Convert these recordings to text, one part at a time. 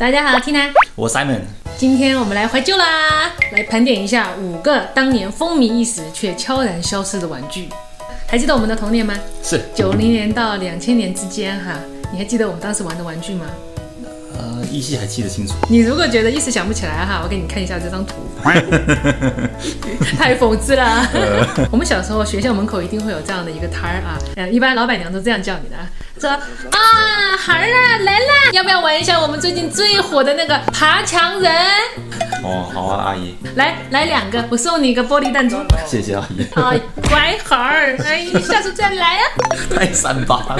大家好，Tina，我 Simon。今天我们来怀旧啦，来盘点一下五个当年风靡一时却悄然消失的玩具。还记得我们的童年吗？是九零年到两千年之间哈，你还记得我们当时玩的玩具吗？呃，依稀还记得清楚。你如果觉得一时想不起来哈，我给你看一下这张图，太讽刺了。我们小时候学校门口一定会有这样的一个摊儿啊，呃，一般老板娘都这样叫你的，说啊孩儿啊来啦，要不要玩一下我们最近最火的那个爬墙人？哦，好啊，阿姨，来来两个，我送你一个玻璃弹珠。谢谢阿姨。啊，乖孩儿，阿姨，下次再来啊。太三八了。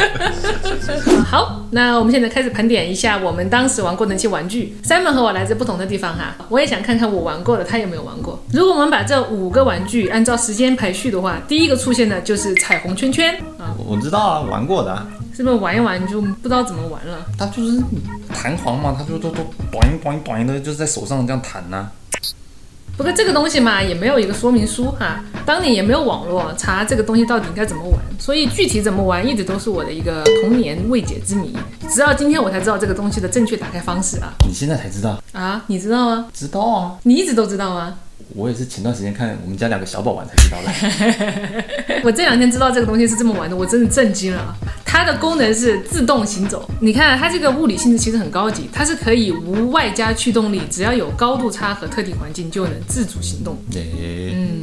好，那我们现在开始盘点一下我们当时玩过的那些玩具。Simon 和我来自不同的地方哈，我也想看看我玩过的，他有没有玩过。如果我们把这五个玩具按照时间排序的话，第一个出现的就是彩虹圈圈啊，我知道啊，玩过的啊。是不是玩一玩就不知道怎么玩了？它就是弹簧嘛，它就都都短短短的，就是在手上这样弹呐、不过这个东西嘛，也没有一个说明书哈，当年也没有网络查这个东西到底应该怎么玩，所以具体怎么玩一直都是我的一个童年未解之谜。直到今天我才知道这个东西的正确打开方式啊你现在才知道？啊！你知道吗？知道啊，你一直都知道吗？我也是前段时间看我们家两个小宝玩才知道的。我这两天知道这个东西是这么玩的，我真的震惊了。它的功能是自动行走，你看它这个物理性质其实很高级，它是可以无外加驱动力，只要有高度差和特定环境就能自主行动。诶、嗯，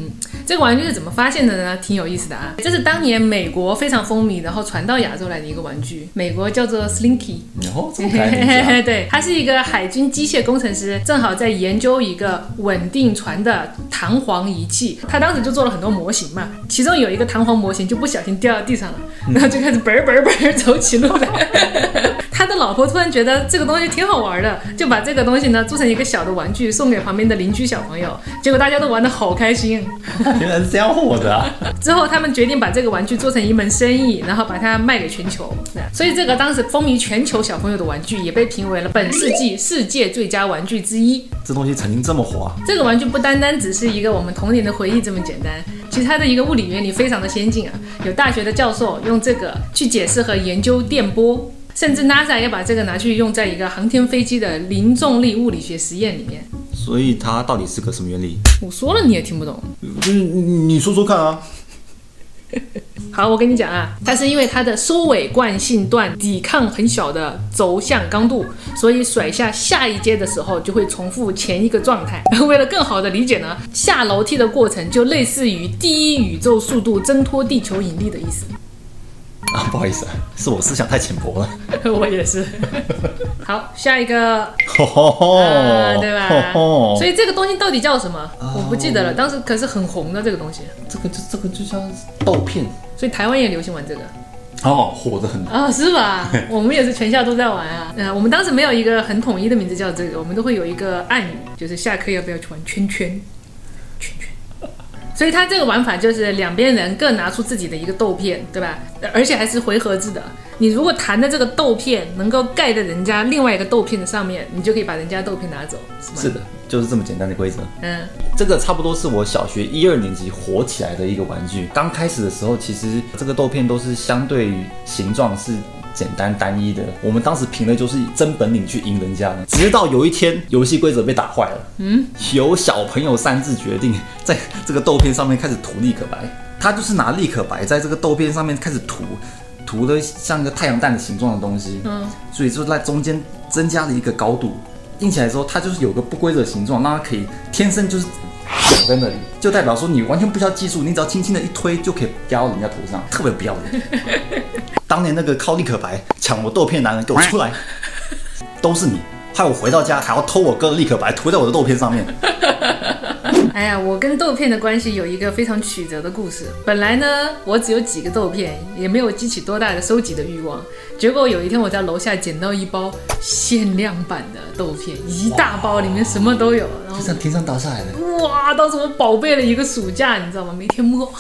这个玩具是怎么发现的呢？挺有意思的啊。这是当年美国非常风靡，然后传到亚洲来的一个玩具，美国叫做 Slinky。然后这么可爱的名字啊 对，他是一个海军机械工程师，正好在研究一个稳定船的弹簧仪器。他当时就做了很多模型嘛，其中有一个弹簧模型就不小心掉到地上了，然后就开始嘣儿嘣儿嘣儿走起路来。他的老婆突然觉得这个东西挺好玩的，就把这个东西呢做成一个小的玩具送给旁边的邻居小朋友，结果大家都玩得好开心。原来是这样火的啊！之后，他们决定把这个玩具做成一门生意，然后把它卖给全球。所以，这个当时风靡全球小朋友的玩具，也被评为了本世纪世界最佳玩具之一。这东西曾经这么火啊！这个玩具不单单只是一个我们童年的回忆这么简单，其实它的一个物理原理非常的先进啊。有大学的教授用这个去解释和研究电波，甚至 NASA 也把这个拿去用在一个航天飞机的零重力物理学实验里面。所以它到底是个什么原理？我说了你也听不懂。就是你你说说看啊！好，我跟你讲啊，它是因为它的收尾惯性段抵抗很小的轴向刚度，所以甩下下一阶的时候就会重复前一个状态。为了更好的理解呢，下楼梯的过程就类似于第一宇宙速度挣脱地球引力的意思。啊，不好意思啊，是我思想太浅薄了。我也是。好，下一个吼吼吼啊，对吧？吼吼所以这个东西到底叫什么？我不记得了，当时可是很红的这个东西，这个就这个就叫豆片所以台湾也流行玩这个。哦，火的很。啊、是吧？我们也是全校都在玩啊。嗯、我们当时没有一个很统一的名字叫这个，我们都会有一个暗语，就是下课要不要去玩圈圈，圈圈。所以它这个玩法就是两边人各拿出自己的一个豆片，对吧？而且还是回合制的。你如果弹的这个豆片能够盖在人家另外一个豆片的上面，你就可以把人家豆片拿走，是吗？是的，就是这么简单的规则。嗯，这个差不多是我小学一二年级火起来的一个玩具。刚开始的时候，其实这个豆片都是相对于形状是简单单一的。我们当时凭的就是真本领去赢人家的。直到有一天，游戏规则被打坏了，嗯，由小朋友擅自决定，在这个豆片上面开始涂立可白。他就是拿立可白在这个豆片上面开始涂，涂的像个太阳蛋的形状的东西，嗯，所以就在中间增加了一个高度。印起来之后，它就是有个不规则形状，让它可以天生就是长在那里，就代表说你完全不需要技术，你只要轻轻的一推就可以压到人家头上，特别不要脸。当年那个靠立可白抢我豆片的男人，给我出来！都是你，害我回到家还要偷我哥的立可白涂在我的豆片上面。哎呀，我跟豆片的关系有一个非常曲折的故事。本来呢，我只有几个豆片，也没有激起多大的收集的欲望。结果有一天我在楼下捡到一包限量版的豆片，一大包，里面什么都有。然后就像天上掉下来的，哇，当时我宝贝了一个暑假，你知道吗？每天摸。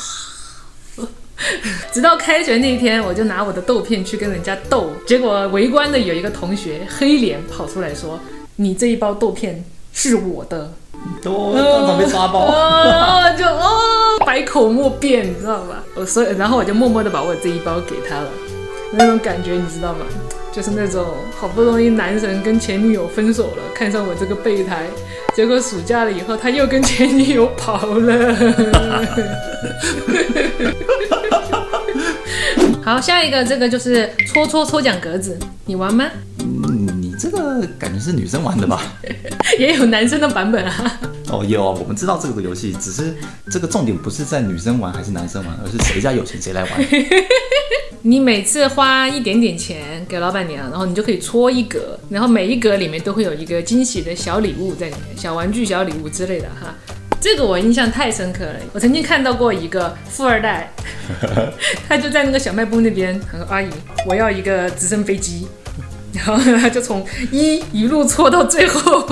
直到开学那天，我就拿我的豆片去跟人家斗，结果围观的有一个同学黑脸跑出来说：“你这一包豆片是我的。”都当场被抓包。哦，然后就哦，百口莫辩，你知道吧？我所以，然后我就默默的把我这一包给他了，那种感觉你知道吗？就是那种好不容易男神跟前女友分手了，看上我这个备胎，结果暑假了以后他又跟前女友跑了。好，下一个这个就是戳戳抽奖格子，你玩吗？嗯，你这个感觉是女生玩的吧？也有男生的版本啊。哦，有啊，我们知道这个游戏，只是这个重点不是在女生玩还是男生玩，而是谁家有钱谁来玩。你每次花一点点钱给老板娘，然后你就可以搓一格，然后每一格里面都会有一个惊喜的小礼物在里面，小玩具、小礼物之类的哈。这个我印象太深刻了。我曾经看到过一个富二代，他就在那个小卖部那边，他说：“阿姨，我要一个直升飞机。”然后他就从一一路搓到最后，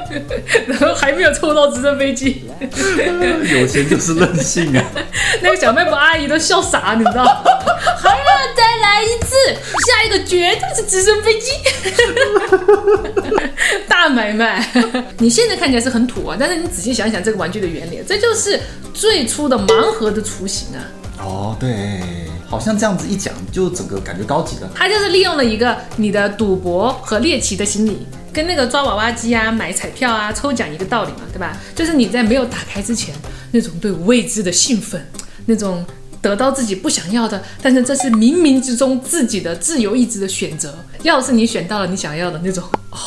然后还没有抽到直升飞机。有钱就是任性啊！那个小卖部阿姨都笑傻，你知道？还要再来一次，下一个绝对是直升飞机。大买卖，你现在看起来是很土啊，但是你仔细想想这个玩具的原理，这就是最初的盲盒的雏形啊。哦，对，好像这样子一讲，就整个感觉高级了。它就是利用了一个你的赌博和猎奇的心理，跟那个抓娃娃机啊、买彩票啊、抽奖一个道理嘛，对吧？就是你在没有打开之前，那种对未知的兴奋，那种得到自己不想要的，但是这是冥冥之中自己的自由意志的选择。要是你选到了你想要的那种，哦，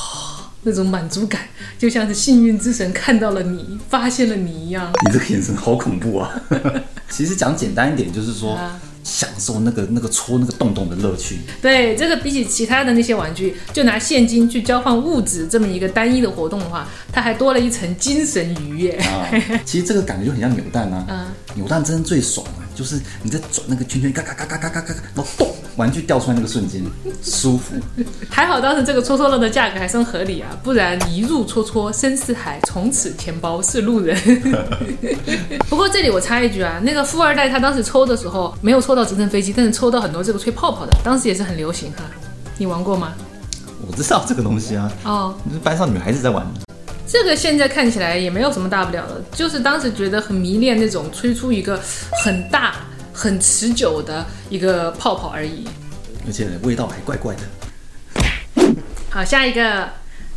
那种满足感，就像是幸运之神看到了你，发现了你一样。你这个眼神好恐怖啊！其实讲简单一点，就是说啊享受那个那个戳那个洞洞的乐趣。对，这个比起其他的那些玩具，就拿现金去交换物质这么一个单一的活动的话，它还多了一层精神愉悦。啊，其实这个感觉就很像扭蛋啊。嗯 扭蛋真的最爽啊，就是你在转那个圈圈，嘎嘎嘎嘎嘎嘎嘎，然后咚，玩具掉出来那个瞬间，舒服。还好当时这个戳戳乐的价格还算合理啊，不然一入戳戳深似海，从此钱包是路人。不过这里我插一句啊，那个富二代他当时抽的时候没有抽到直升飞机，但是抽到很多这个吹泡泡的，当时也是很流行哈。你玩过吗？我知道这个东西啊，哦，就是班上女孩子在玩。这个现在看起来也没有什么大不了的，就是当时觉得很迷恋那种吹出一个很大、很持久的一个泡泡而已。而且味道还怪怪的。好，下一个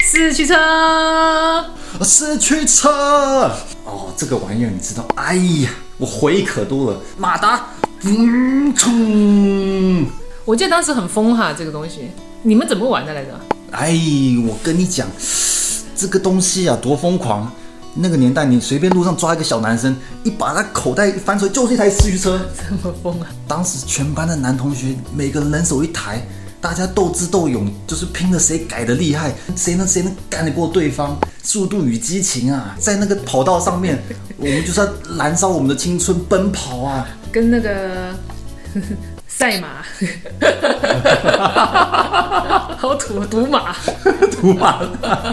四驱车，四驱车哦，这个玩意儿你知道？哎呀，我回忆可多了。马达，嗯，冲！我记得当时很疯哈，这个东西，你们怎么玩的来着？哎，我跟你讲，这个东西啊，多疯狂！那个年代，你随便路上抓一个小男生，一把他口袋一翻出来，就是一台四驱车。这么疯啊！当时全班的男同学，每个人人手一台，大家斗智斗勇，就是拼了谁改的厉害，谁能谁能干得过对方。速度与激情啊，在那个跑道上面，我们就是要燃烧我们的青春，奔跑啊！跟那个 赛马，好土，赌马。赌马，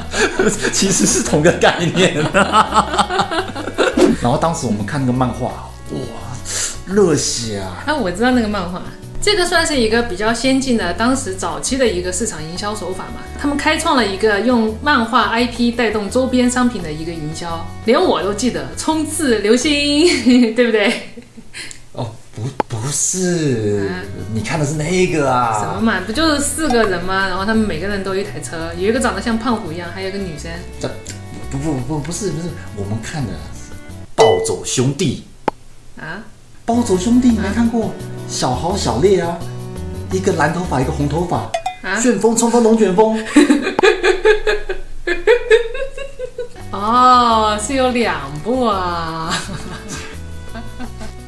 其实是同个概念。然后当时我们看那个漫画，哇，热血啊！啊，我知道那个漫画，这个算是一个比较先进的当时早期的一个市场营销手法嘛。他们开创了一个用漫画 IP 带动周边商品的一个营销，连我都记得冲刺流星，对不对？是，啊你看的是那个啊？什么嘛，不就是四个人吗？然后他们每个人都有一台车，有一个长得像胖虎一样，还有一个女生。这不不不不是不是，我们看的《暴走兄弟》。啊，暴走兄弟你没看过？小豪小烈啊，一个蓝头发，一个红头发，啊旋风冲锋龙卷风。哦，是有两部啊。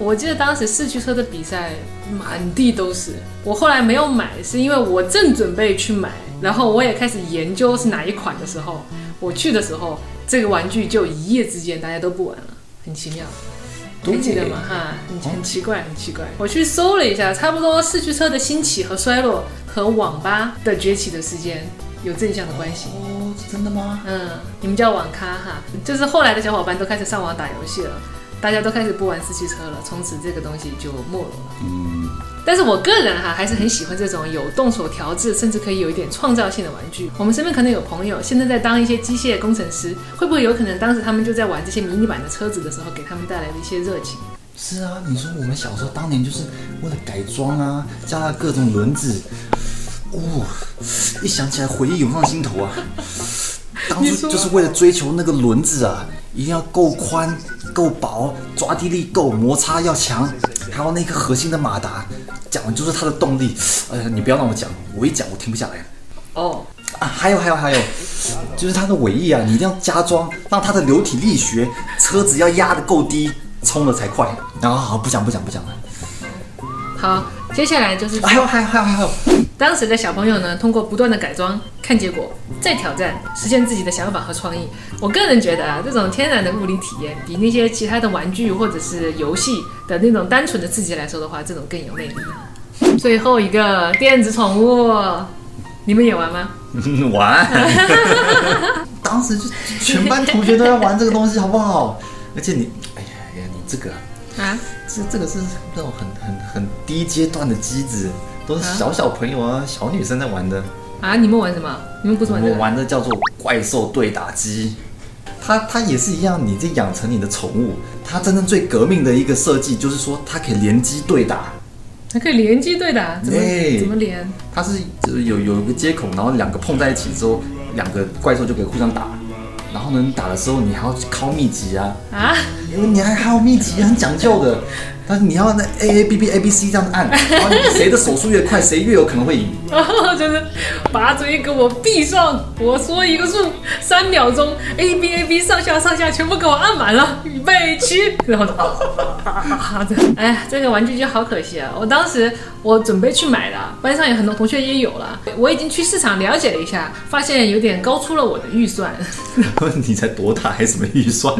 我记得当时四驱车的比赛满地都是，我后来没有买，是因为我正准备去买，然后我也开始研究是哪一款的时候，我去的时候，这个玩具就一夜之间大家都不玩了，很奇妙。还记得吗？哈，很很奇怪，很奇怪。我去搜了一下，差不多四驱车的兴起和衰落和网吧的崛起的时间有正向的关系。哦，真的吗？嗯，你们叫网咖哈，就是后来的小伙伴都开始上网打游戏了，大家都开始不玩四驱车了，从此这个东西就没落了。嗯，但是我个人哈还是很喜欢这种有动手调制，甚至可以有一点创造性的玩具。我们身边可能有朋友现在在当一些机械工程师，会不会有可能当时他们就在玩这些迷你版的车子的时候，给他们带来了一些热情？是啊，你说我们小时候当年就是为了改装啊，加了各种轮子，哦，一想起来回忆涌上心头啊。当初就是为了追求那个轮子啊，一定要够宽、够薄，抓地力够，摩擦要强，还有那颗核心的马达，讲的就是它的动力。哎呀，你不要让我讲，我一讲我停不下来。哦，啊，还有还有还有，就是它的尾翼啊，你一定要加装，让它的流体力学，车子要压得够低，冲了才快。然后好，不讲不讲不讲了。好，接下来就是还有还有还有还有，当时的小朋友呢，通过不断的改装、看结果、再挑战，实现自己的想法和创意。我个人觉得啊，这种天然的物理体验，比那些其他的玩具或者是游戏的那种单纯的刺激来说的话，这种更有魅力。最后一个电子宠物，你们也玩吗？玩。当时就全班同学都在玩这个东西，好不好？而且你，哎呀哎呀，你这个啊，啊，这这个是那种很很很低阶段的机子，都是小小朋友啊、小女生在玩的。啊，你们玩什么？你们不是我玩这个？们玩的叫做怪兽对打机。它它也是一样，你这养成你的宠物。它真正最革命的一个设计就是说，它可以联机对打。还可以联机对打，怎么、对怎么连？它是有有一个接口，然后两个碰在一起之后，两个怪兽就可以互相打。然后呢，你打的时候你还要靠秘籍啊，啊，因为你还还有秘籍，很讲究的。但是你要那 A A B B A B C 这样按，然后谁的手速越快，谁越有可能会赢。然 后就是把嘴给我闭上，我说一个数，三秒钟，A B A B 上下上下全部给我按满了，预备起，然后就啊啊啊啊这，哎呀，这个玩具就好可惜啊！我当时我准备去买的，班上有很多同学也有了，我已经去市场了解了一下，发现有点高出了我的预算。你才多大，还什么预算？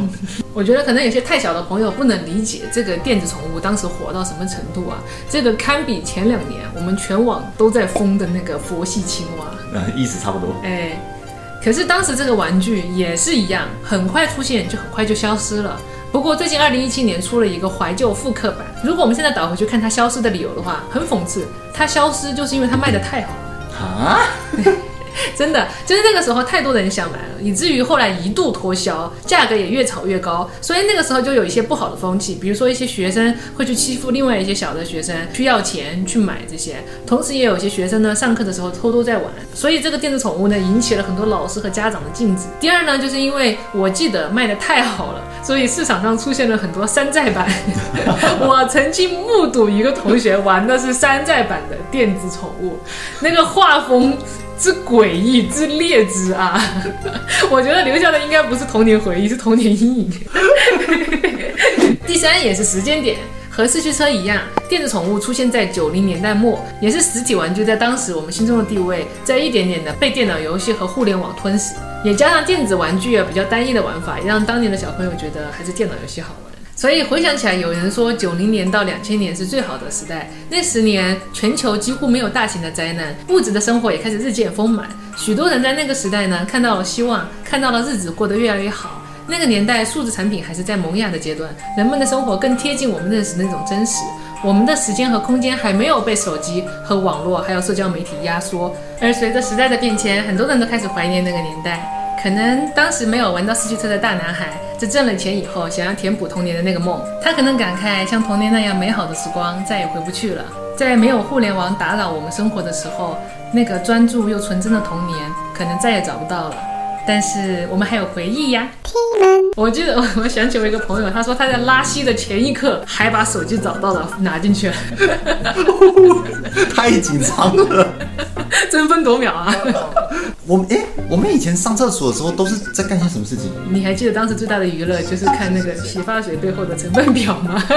我觉得可能有些太小的朋友不能理解这个电子宠物当时火到什么程度啊！这个堪比前两年我们全网都在疯的那个佛系青蛙。呃，意思差不多。哎，可是当时这个玩具也是一样，很快出现就很快就消失了。不过最近二零一七年出了一个怀旧复刻版，如果我们现在倒回去看它消失的理由的话，很讽刺，它消失就是因为它卖的太好了。啊？真的，就是那个时候太多人想买了，以至于后来一度脱销，价格也越炒越高，所以那个时候就有一些不好的风气，比如说一些学生会去欺负另外一些小的学生，去要钱去买这些，同时也有些学生呢上课的时候偷偷在玩，所以这个电子宠物呢引起了很多老师和家长的禁止。第二呢，就是因为我记得卖的太好了，所以市场上出现了很多山寨版。我曾经目睹一个同学玩的是山寨版的电子宠物，那个画风。之诡异之劣之啊！我觉得留下的应该不是童年回忆，是童年阴影。第三也是时间点，和四驱车一样，电子宠物出现在九零年代末，也是实体玩具在当时我们心中的地位，在一点点的被电脑游戏和互联网吞噬，也加上电子玩具啊比较单一的玩法，让当年的小朋友觉得还是电脑游戏好。所以回想起来，有人说九零年到两千年是最好的时代，那十年全球几乎没有大型的灾难，物质的生活也开始日渐丰满，许多人在那个时代呢看到了希望，看到了日子过得越来越好。那个年代，数字产品还是在萌芽的阶段，人们的生活更贴近我们认识的那种真实，我们的时间和空间还没有被手机和网络还有社交媒体压缩。而随着时代的变迁，很多人都开始怀念那个年代。可能当时没有玩到四驱车的大男孩，在挣了钱以后，想要填补童年的那个梦。他可能感慨，像童年那样美好的时光再也回不去了。在没有互联网打扰我们生活的时候，那个专注又纯真的童年，可能再也找不到了。但是我们还有回忆呀。我记得，我想起我一个朋友，他说他在拉稀的前一刻还把手机找到了，拿进去了，太紧张了。争分夺秒啊！我们哎，我们以前上厕所的时候都是在干些什么事情？你还记得当时最大的娱乐就是看那个洗发水背后的成分表吗？